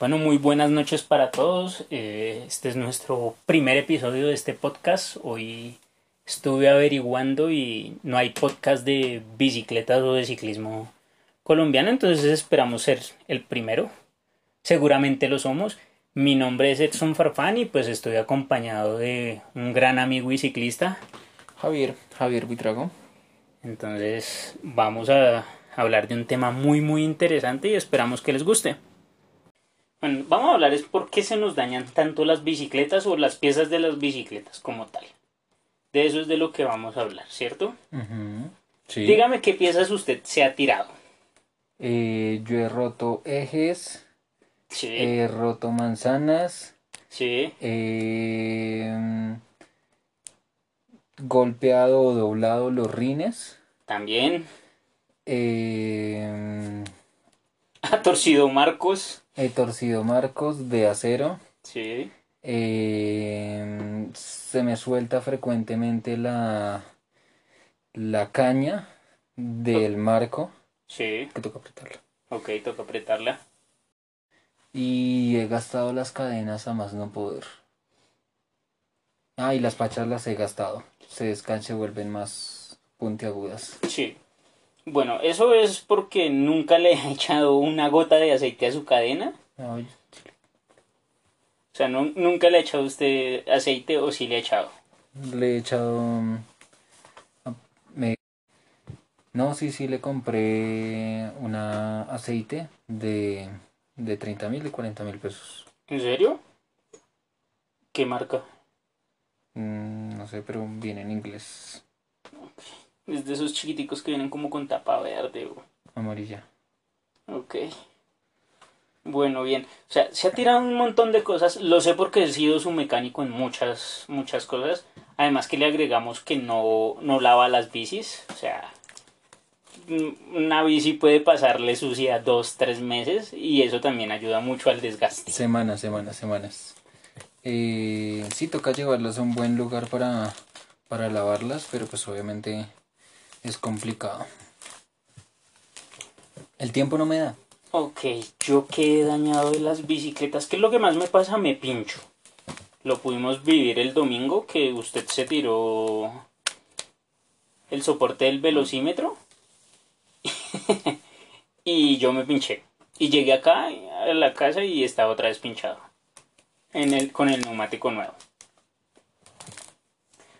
Bueno, muy buenas noches para todos. Eh, este es nuestro primer episodio de este podcast. Hoy estuve averiguando y no hay podcast de bicicletas o de ciclismo colombiano, entonces esperamos ser el primero. Seguramente lo somos. Mi nombre es Edson Farfán y pues estoy acompañado de un gran amigo y ciclista. Javier, Javier Buitrago. Entonces vamos a hablar de un tema muy muy interesante y esperamos que les guste. Bueno, vamos a hablar es por qué se nos dañan tanto las bicicletas o las piezas de las bicicletas como tal. De eso es de lo que vamos a hablar, ¿cierto? Sí. Dígame qué piezas usted se ha tirado. Eh, yo he roto ejes, Sí, he roto manzanas, sí, he golpeado o doblado los rines, también. eh, Ha torcido marcos. He torcido marcos de acero, Sí, eh, se me suelta frecuentemente la, la caña del marco, sí. que toca apretarla. Ok, toca apretarla. Y he gastado las cadenas a más no poder. Ah, y las pachas las he gastado. Se descan se vuelven más puntiagudas. Sí. Bueno, eso es porque nunca le ha echado una gota de aceite a su cadena. Ay, O sea, no- nunca le ha echado usted aceite o sí le ha echado. le he echado... mm, me- No, sí, sí, le compré una aceite de, de 30 mil y 40 mil pesos. ¿En serio? ¿Qué marca? Mm, no sé, pero viene en inglés. Es de esos chiquiticos que vienen como con tapa verde. o- Amarilla. Ok. Bueno, bien. O sea, se ha tirado un montón de cosas. Lo sé porque he sido su mecánico en muchas, muchas cosas. Además que le agregamos que no, no lava las bicis. O sea, mm, una bici puede pasarle sucia dos, tres meses y eso también ayuda mucho al desgaste. Semanas, semanas, semanas. Eh, sí, toca llevarlas a un buen lugar para, para lavarlas, pero pues obviamente es complicado. El tiempo no me da. Ok, yo que he dañado de las bicicletas, ¿qué es lo que más me pasa? Me pincho. Lo pudimos vivir el domingo que usted se tiró el soporte del velocímetro y yo me pinché. Y llegué acá a la casa y estaba otra vez pinchado en el, con el neumático nuevo.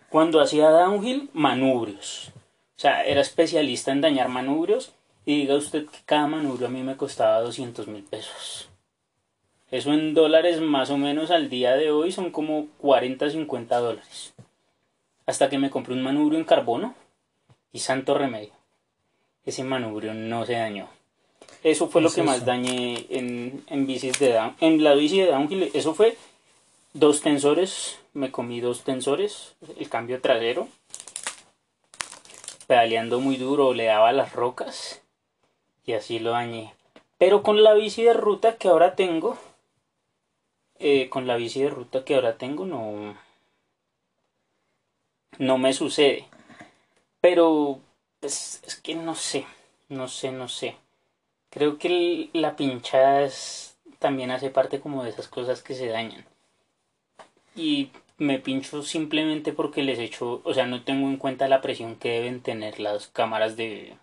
Cuando hacía downhill, manubrios. O sea, era especialista en dañar manubrios y diga usted que cada manubrio a mí me costaba 200 mil pesos. Eso en dólares más o menos al día de hoy son como 40, 50 dólares. Hasta que me compré un manubrio en carbono y santo remedio. Ese manubrio no se dañó. Eso fue lo Es que más dañé en, en bicis de down, en la bici de downhill. Eso fue dos tensores, me comí dos tensores, el cambio trasero. Pedaleando muy duro le daba las rocas y así lo dañé. Pero con la bici de ruta que ahora tengo, eh, con la bici de ruta que ahora tengo no, no me sucede. Pero pues, es que no sé, no sé, no sé. Creo que la pinchada es- también hace parte como de esas cosas que se dañan. Y me pincho simplemente porque les echo, o sea, no tengo en cuenta la presión que deben tener las cámaras de...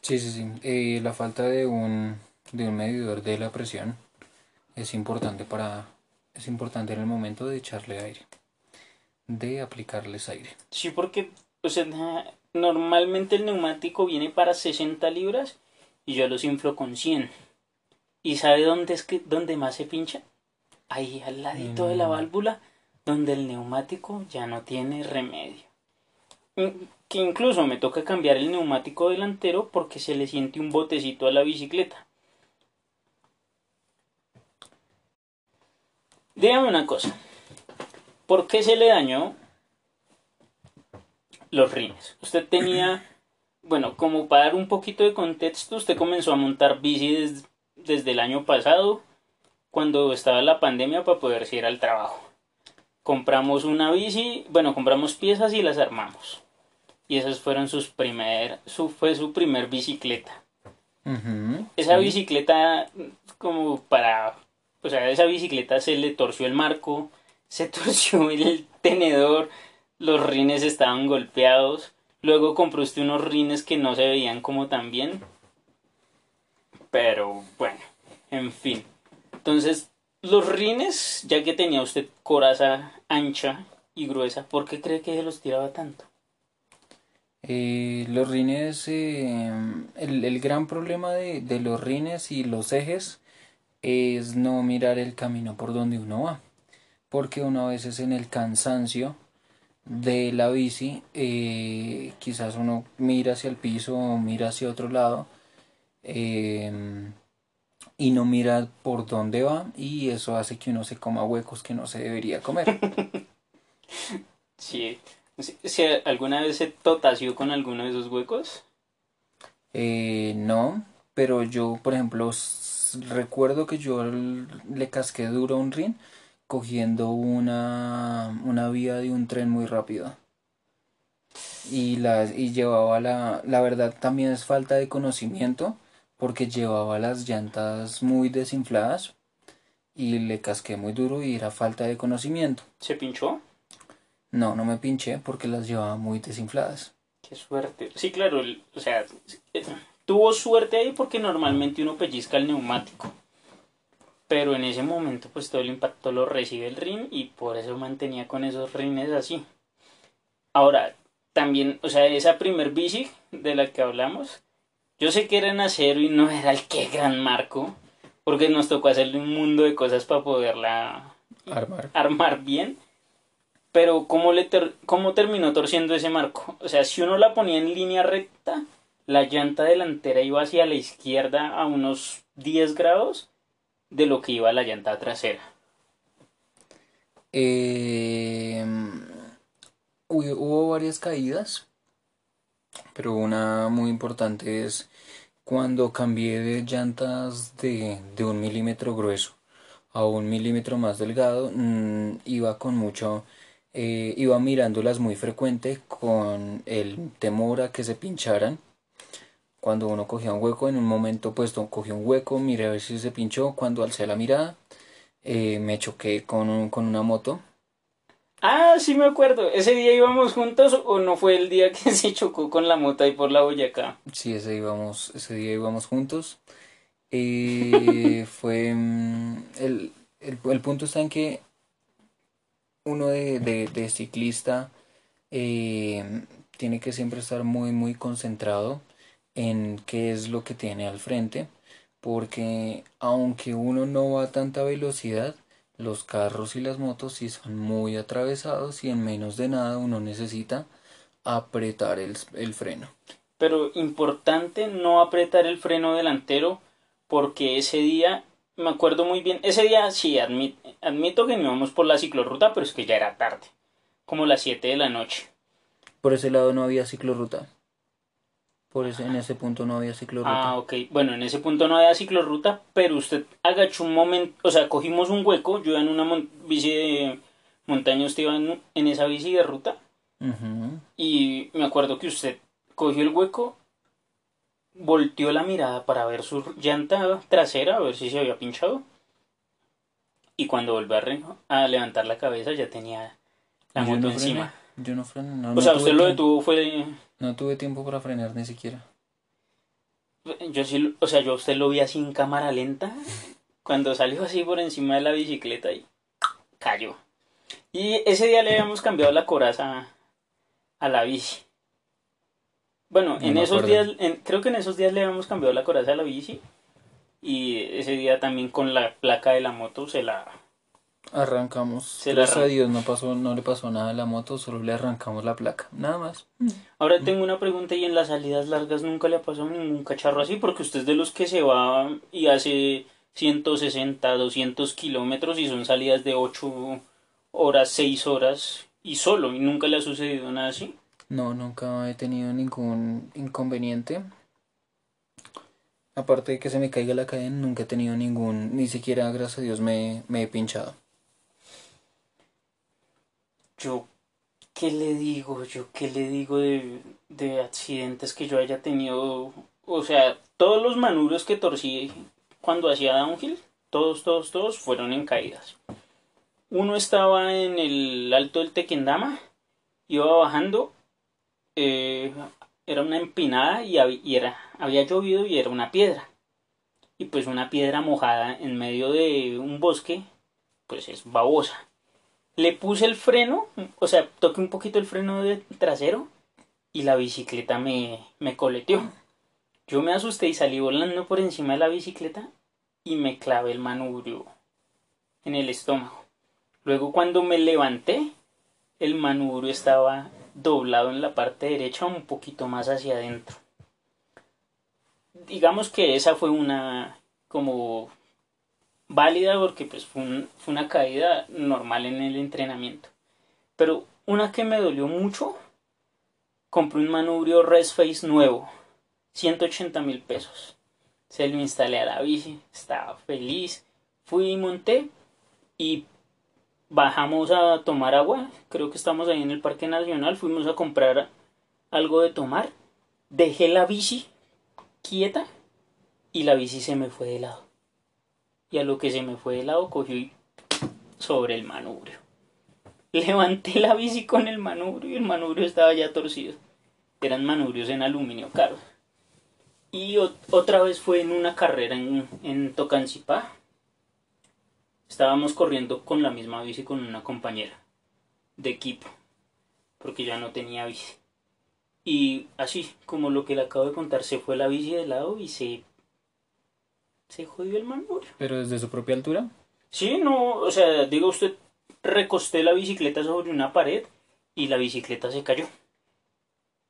Sí, sí, sí. Eh, la falta de un, de un medidor de la presión es importante para, es importante en el momento de echarle aire, de aplicarles aire. Sí, porque, o sea, normalmente el neumático viene para 60 libras y yo los inflo con 100. ¿Y sabe dónde es que dónde más se pincha? Ahí al ladito de la Mm. válvula, donde el neumático ya no tiene remedio. In- Que incluso me toca cambiar el neumático delantero porque se le siente un botecito a la bicicleta. Dígame una cosa. ¿Por qué se le dañó los rines? Usted tenía, bueno, como para dar un poquito de contexto, usted comenzó a montar bici des- desde el año pasado, cuando estaba la pandemia, para poder ir al trabajo. Compramos una bici, bueno, compramos piezas y las armamos. Y esas fueron sus primer, su, fue su primer bicicleta. Esa sí. bicicleta, como para. O sea, esa bicicleta se le torció el marco, se torció el tenedor, los rines estaban golpeados. Luego compró usted unos rines que no se veían como tan bien. Pero bueno, en fin. Entonces, los rines, ya que tenía usted coraza ancha y gruesa, ¿por qué cree que se los tiraba tanto? Eh, los rines, eh, el, el gran problema de, de los rines y los ejes es no mirar el camino por donde uno va, porque uno a veces en el cansancio de la bici, eh, quizás uno mira hacia el piso o mira hacia otro lado y no mira por dónde va y eso hace que uno se coma huecos que no se debería comer. Si, si, alguna vez se totació con alguno de esos huecos. Eh, no, pero yo, por ejemplo, recuerdo que yo le casqué duro a un rin cogiendo una, una vía de un tren muy rápido. Y, las, y llevaba la, la verdad también es falta de conocimiento porque llevaba las llantas muy desinfladas y le casqué muy duro y era falta de conocimiento. ¿Se pinchó? No, no me pinché porque las llevaba muy desinfladas. Qué suerte. Sí, claro, el- o sea, eh, tuvo suerte ahí porque normalmente uno pellizca el neumático. Pero en ese momento, pues todo el impacto lo recibe el rin y por eso mantenía con esos rines así. Ahora, también, o sea, esa primer bici de la que hablamos, yo sé que era en acero y no era el que gran marco, porque nos tocó hacerle un mundo de cosas para poderla Armar. armar bien. Pero ¿cómo, le ter- ¿cómo terminó torciendo ese marco? O sea, si uno la ponía en línea recta, la llanta delantera iba hacia la izquierda a unos 10 grados de lo que iba la llanta trasera. Eh, hubo, hubo varias caídas, pero una muy importante es cuando cambié de llantas de, de un milímetro grueso a un milímetro más delgado, mm, iba con mucho, eh, iba mirándolas muy frecuente con el temor a que se pincharan. Cuando uno cogía un hueco, en un momento pues cogí un hueco, miré a ver si se pinchó, cuando alcé la mirada eh, me choqué con, con una moto. Ah, sí me acuerdo. ¿Ese día íbamos juntos o no fue el día que se chocó con la moto ahí por la Boyacá? Sí, ese íbamos, ese día íbamos juntos. Eh, fue mm, el, el, el punto está en que uno de, de, de ciclista eh, tiene que siempre estar muy muy concentrado en qué es lo que tiene al frente, porque aunque uno no va a tanta velocidad, los carros y las motos sí son muy atravesados y en menos de nada uno necesita apretar el, el freno. Pero importante no apretar el freno delantero porque ese día, me acuerdo muy bien, ese día sí admi- admito que íbamos por la ciclorruta, pero es que ya era tarde, como las 7 de la noche. Por ese lado no había ciclorruta. Por ese, en ese punto no había ciclorruta. Ah, ok. Bueno, en ese punto no había ciclorruta, pero usted agachó un momento, o sea, cogimos un hueco, yo en una mon- bici de montaña, usted iba en, en esa bici de ruta, y me acuerdo que usted cogió el hueco, volteó la mirada para ver su llanta trasera, a ver si se había pinchado, y cuando volvió a, levantar la cabeza ya tenía la moto no encima. Yo no frené. No, O sea, usted lo detuvo fue... No tuve tiempo para frenar ni siquiera. Yo sí, o sea, yo a usted lo vi así en cámara lenta, cuando salió así por encima de la bicicleta y cayó. Y ese día le habíamos cambiado la coraza a la bici. Bueno, No en esos acuerdo. días, en- creo que en esos días le habíamos cambiado la coraza a la bici. Y ese día también con la placa de la moto se la... Arrancamos. Se Gracias a Dios no pasó, no le pasó nada a la moto, solo le arrancamos la placa. Nada más. Ahora tengo una pregunta y en las salidas largas nunca le ha pasado ningún cacharro así porque usted es de los que se va y hace 160, 200 kilómetros y son salidas de 8 horas, 6 horas y solo y nunca le ha sucedido nada así. No, nunca he tenido ningún inconveniente. Aparte de que se me caiga la cadena, nunca he tenido ningún, ni siquiera, gracias a Dios, me, me he pinchado. Yo, ¿qué le digo? Yo, ¿qué le digo de, de accidentes que yo haya tenido o sea, todos los manubrios que torcí cuando hacía downhill, todos, todos, todos fueron en caídas. Uno estaba en el alto del Tequendama, iba bajando, eh, era una empinada y, era, había llovido y era una piedra. Y pues una piedra mojada en medio de un bosque, pues es babosa. Le puse el freno, o sea, toqué un poquito el freno de trasero y la bicicleta me, me coleteó. Yo me asusté y salí volando por encima de la bicicleta y me clavé el manubrio en el estómago. Luego cuando me levanté, el manubrio estaba doblado en la parte derecha un poquito más hacia adentro. Digamos que esa fue una como válida porque pues fue, fue una caída normal en el entrenamiento. Pero una que me dolió mucho, compré un manubrio Face nuevo 180 mil pesos. Se lo instalé a la bici, estaba feliz. Fui y monté y bajamos a tomar agua. Creo que estamos ahí en el Parque Nacional. Fuimos a comprar algo de tomar. Dejé la bici quieta y la bici se me fue de lado. Y a lo que se me fue de lado cogí sobre el manubrio. Levanté la bici con el manubrio y el manubrio estaba ya torcido. Eran manubrios en aluminio caros. Y otra vez fue en una carrera en, en Tocancipá. Estábamos corriendo con la misma bici con una compañera de equipo, porque ya no tenía bici. Y así, como lo que le acabo de contar, se fue la bici de lado y se. Se jodió el manubrio. ¿Pero desde su propia altura? Sí, no, o sea, diga usted, recosté la bicicleta sobre una pared y la bicicleta se cayó.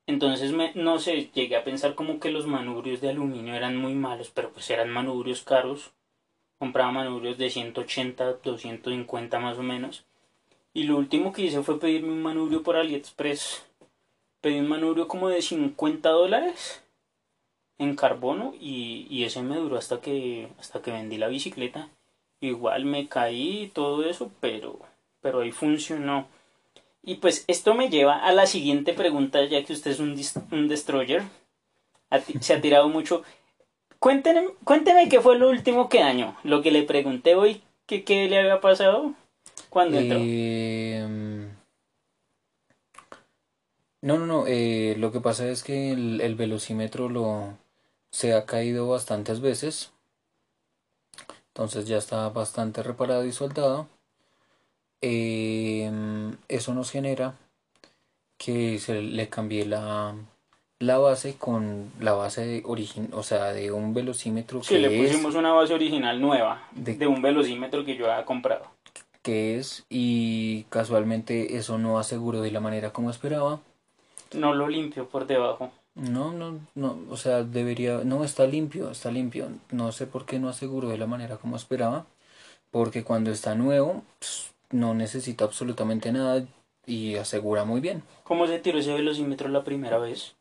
Entonces, me, no sé, llegué a pensar como que los manubrios de aluminio eran muy malos, pero pues eran manubrios caros. Compraba manubrios de 180, 250 más o menos. Y lo último que hice fue pedirme un manubrio por AliExpress. Pedí un manubrio como de 50 dólares en carbono y, y ese me duró hasta que, hasta que vendí la bicicleta. Igual me caí y todo eso, pero, pero ahí funcionó. Y pues esto me lleva a la siguiente pregunta, ya que usted es un, un destroyer. se ha tirado mucho. Cuénteme, cuénteme qué fue lo último que dañó. Lo que le pregunté hoy, que qué le había pasado cuando entró. Em, no, no, no. Eh, lo que pasa es que el velocímetro lo se ha caído bastantes veces. Entonces ya está bastante reparado y soldado. Em, eso nos genera que se le cambie la, la base con la base de origen, o sea, de un velocímetro sí, le pusimos una base original nueva de, un velocímetro que yo había comprado. Que es, y casualmente eso no aseguró de la manera como esperaba. No lo limpio por debajo. No, no, no, o sea, debería, no, está limpio, está limpio. No sé por qué no aseguró de la manera como esperaba, porque cuando está nuevo, pues, no necesita absolutamente nada y asegura muy bien. ¿Cómo se tiró ese velocímetro la primera vez?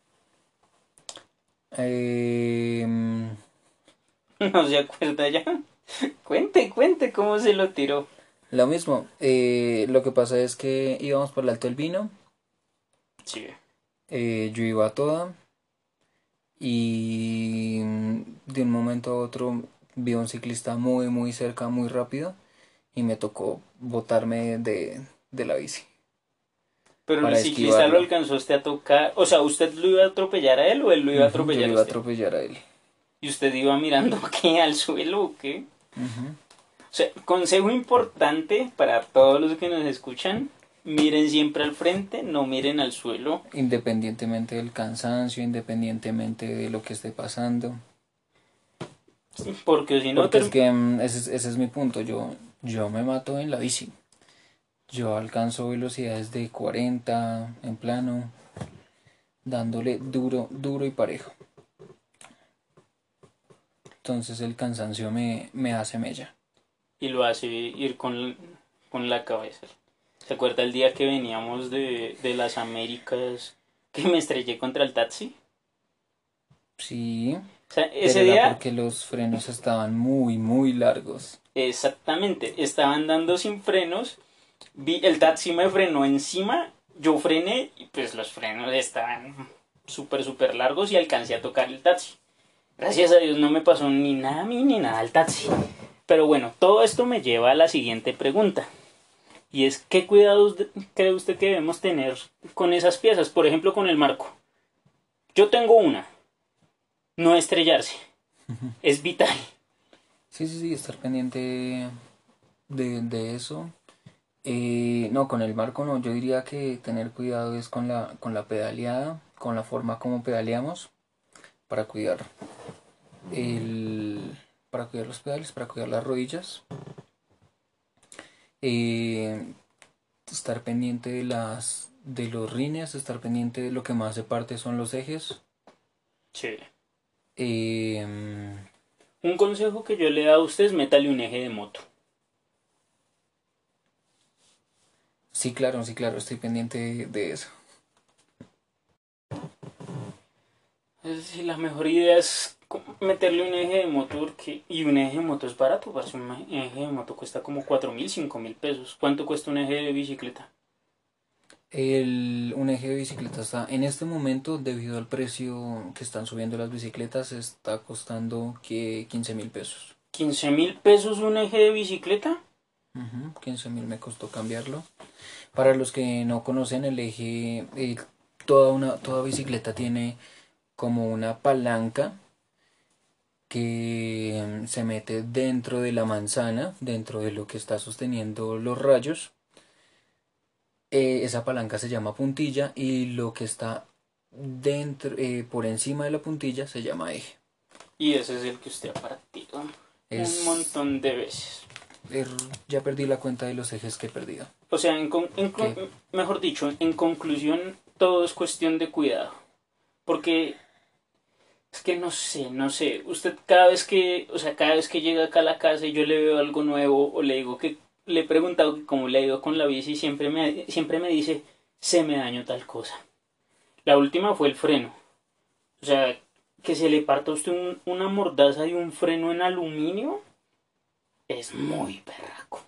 Em, no se acuerda ya. cuente, cuente cómo se lo tiró. Lo mismo, eh, lo que pasa es que íbamos por el Alto del Vino. Sí. Eh, yo iba a toda. Y de un momento a otro vi a un ciclista muy, muy cerca, muy rápido y me tocó botarme de, de la bici. Pero el ciclista lo alcanzó usted a tocar, o sea, ¿usted lo iba a atropellar a él o él lo iba a atropellar Yo lo iba a atropellar a él. ¿Y usted iba mirando qué? ¿Al suelo o qué? O sea, consejo importante para todos los que nos escuchan, miren siempre al frente, no miren al suelo. Independientemente del cansancio, independientemente de lo que esté pasando. Porque si no... Porque es que mm, ese, ese es mi punto, yo yo me mato en la bici. Yo alcanzo velocidades de 40 en plano, dándole duro, duro y parejo. Entonces el cansancio me, me hace mella. Y lo hace ir con, la cabeza. ¿Se acuerda el día que veníamos de, de las Américas que me estrellé contra el taxi? Sí. O sea, ese día... Porque los frenos estaban muy, muy largos. Exactamente, estaban dando sin frenos, vi, el taxi me frenó encima, yo frené y pues los frenos estaban súper, súper largos y alcancé a tocar el taxi. Gracias a Dios no me pasó ni nada a mí ni nada al taxi. Pero bueno, todo esto me lleva a la siguiente pregunta. Y es, ¿qué cuidados cree usted que debemos tener con esas piezas? Por ejemplo, con el marco. Yo tengo una. No estrellarse. Es vital. Sí, sí, sí, estar pendiente de, de eso. Eh, no, con el marco no. Yo diría que tener cuidado es con la, con la pedaleada, con la forma como pedaleamos, para cuidar el, para cuidar los pedales, para cuidar las rodillas. Eh, estar pendiente de las de los rines, estar pendiente de lo que más se parte son los ejes. Sí. Eh, Un consejo que yo le dado a usted es métale un eje de moto. sí, claro, sí, claro, estoy pendiente de, eso. La mejor idea es meterle un eje de moto porque... Y un eje de moto es barato, parce, un eje de moto cuesta como 4 mil, 5 mil pesos. ¿Cuánto cuesta un eje de bicicleta? El, un eje de bicicleta está en este momento, debido al precio que están subiendo las bicicletas, está costando que 15 mil pesos. 15 mil pesos un eje de bicicleta. Ujú, 15 mil me costó cambiarlo. Para los que no conocen el eje, eh, toda una toda bicicleta tiene como una palanca que mm, se mete dentro de la manzana, dentro de lo que está sosteniendo los rayos. Eh, esa palanca se llama puntilla y lo que está dentro, eh, por encima de la puntilla se llama eje. Y ese es el que usted ha partido Es- un montón de veces. Er, ya perdí la cuenta de los ejes que he perdido. O sea, en con- en con- ¿Qué? mejor dicho, en conclusión, todo es cuestión de cuidado. Porque es que no sé, no sé. Usted cada vez que, o sea, cada vez que llega acá a la casa y yo le veo algo nuevo o le digo que le he preguntado que cómo le ha ido con la bici, siempre me, siempre me dice, se me dañó tal cosa. La última fue el freno. O sea, que se le parta a usted un- una mordaza y un freno en aluminio es muy berraco.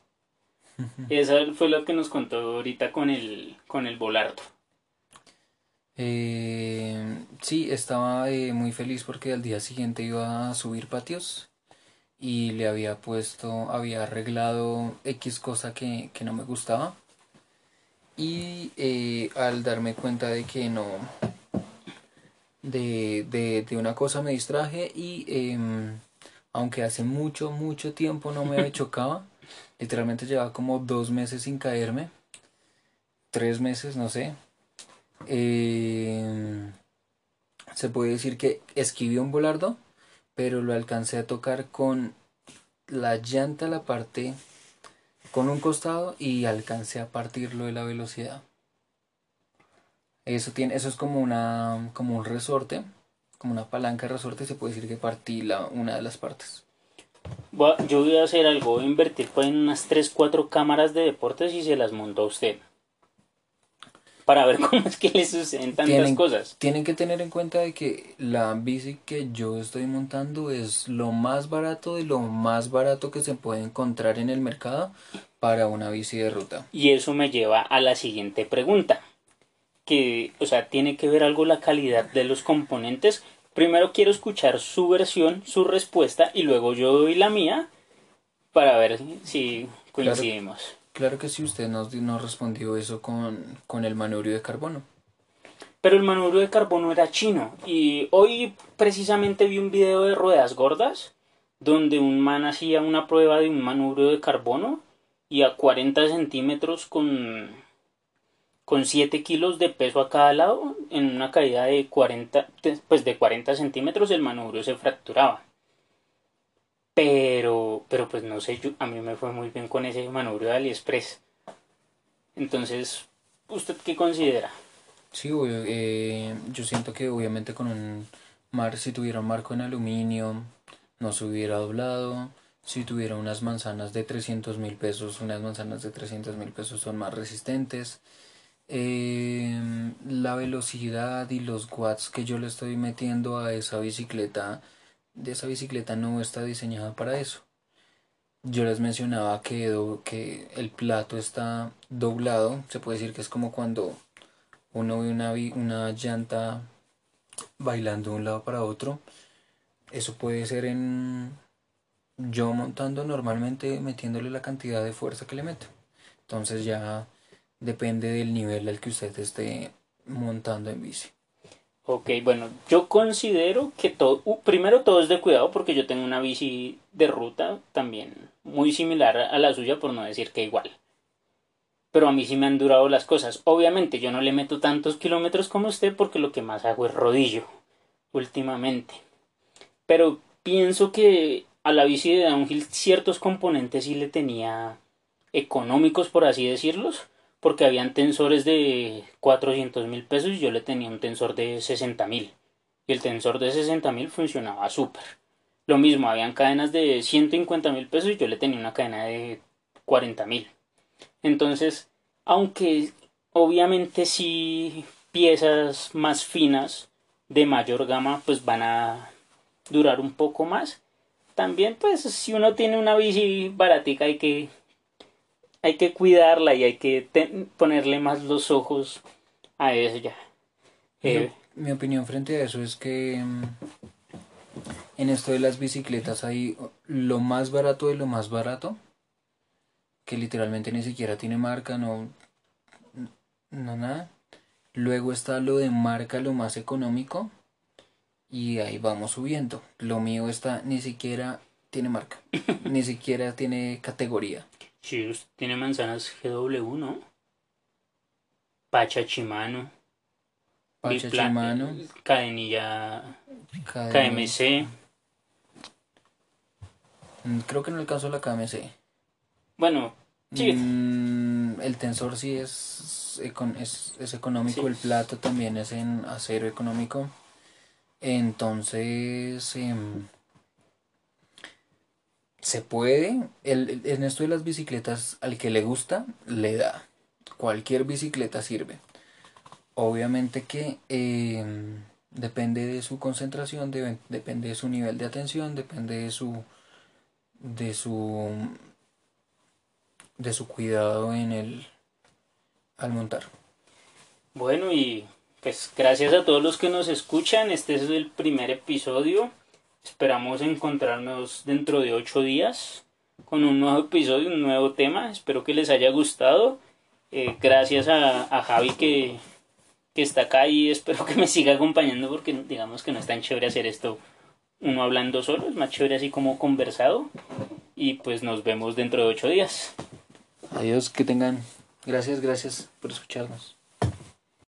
Esa fue lo que nos contó ahorita con el, con el volardo. Eh, sí, estaba eh, muy feliz porque al día siguiente iba a subir patios y le había puesto, había arreglado X cosa que, que no me gustaba y eh, al darme cuenta de que no, de, de, de una cosa me distraje y em, aunque hace mucho, mucho tiempo no me chocaba, literalmente llevaba como dos meses sin caerme, tres meses, no sé. Eh, se puede decir que esquivé un volardo, pero lo alcancé a tocar con la llanta, la parte con un costado y alcancé a partirlo de la velocidad. Eso tiene, eso es como una, como un resorte, como una palanca de resorte, se puede decir que partí la, una de las partes. Yo voy a hacer algo, voy a invertir pues, en unas 3, 4 cámaras de deportes y se las monto a usted. Para ver cómo es que le suceden tantas Tienen- cosas. Tienen que tener en cuenta de que la bici que yo estoy montando es lo más barato de lo más barato que se puede encontrar en el mercado para una bici de ruta. Y eso me lleva a la siguiente pregunta. Que, o sea, tiene que ver algo la calidad de los componentes. Primero quiero escuchar su versión, su respuesta, y luego yo doy la mía para ver si coincidimos. Claro que sí, usted nos, nos respondió eso con, con el manubrio de carbono. Pero el manubrio de carbono era chino. Y hoy precisamente vi un video de ruedas gordas donde un man hacía una prueba de un manubrio de carbono y a 40 centímetros con, con 7 kilos de peso a cada lado, en una caída de 40, de- pues de 40 centímetros el manubrio se fracturaba. Pero, pero pues no sé, a mí me fue muy bien con ese manubrio de AliExpress. Entonces, ¿usted qué considera? Sí, eh, yo siento que obviamente con un mar, si tuviera un marco en aluminio, no se hubiera doblado. Si tuviera unas manzanas de 300 mil pesos, unas manzanas de 300 mil pesos son más resistentes. Em, la velocidad y los watts que yo le estoy metiendo a esa bicicleta, de esa bicicleta no está diseñada para eso. Yo les mencionaba que, do- que el plato está doblado, se puede decir que es como cuando uno ve una, una llanta bailando de un lado para otro. eso puede ser en yo montando normalmente metiéndole la cantidad de fuerza que le meto. Entonces ya depende del nivel al que usted esté montando en bici. Ok, bueno, yo considero que todo, uh, primero todo es de cuidado porque yo tengo una bici de ruta también muy similar a la suya, por no decir que igual. Pero a mí sí me han durado las cosas. Obviamente yo no le meto tantos kilómetros como usted porque lo que más hago es rodillo últimamente. Pero pienso que a la bici de downhill ciertos componentes sí le tenía económicos, por así decirlos, porque habían tensores de 400 mil pesos y yo le tenía un tensor de 60 mil. Y el tensor de 60 mil funcionaba súper. Lo mismo, habían cadenas de 150 mil pesos y yo le tenía una cadena de 40 mil. Entonces, aunque obviamente si piezas más finas de mayor gama pues van a durar un poco más, también pues si uno tiene una bici baratica hay que hay que cuidarla y hay que ponerle más los ojos a ella. Eh, mi opinión frente a eso es que mm, en esto de las bicicletas hay lo más barato de lo más barato, que literalmente ni siquiera tiene marca, no, no nada. Luego está lo de marca, lo más económico, y ahí vamos subiendo. Lo mío está ni siquiera tiene marca, ni siquiera tiene categoría. Sí, tiene manzanas GW, ¿no? Pachachimano. Pachachimano. Cadenilla KMC. Mm, creo que no alcanzó la KMC. Bueno, sí. Mm, el tensor sí es, es, es económico, el plato también es en acero económico. Entonces, em, se puede. El, en esto de las bicicletas, al que le gusta, le da. Cualquier bicicleta sirve. Obviamente que em, depende de su concentración, depende de su nivel de atención, depende de su de su de su cuidado en el al montar. Bueno, y pues gracias a todos los que nos escuchan. Este es el primer episodio. Esperamos encontrarnos dentro de ocho días con un nuevo episodio, un nuevo tema. Espero que les haya gustado. Eh, gracias a, Javi que, que está acá y espero que me siga acompañando porque digamos que no es tan chévere hacer esto uno hablando solo, es más chévere así como conversado. Y pues nos vemos dentro de ocho días. Adiós, que tengan. Gracias, gracias por escucharnos.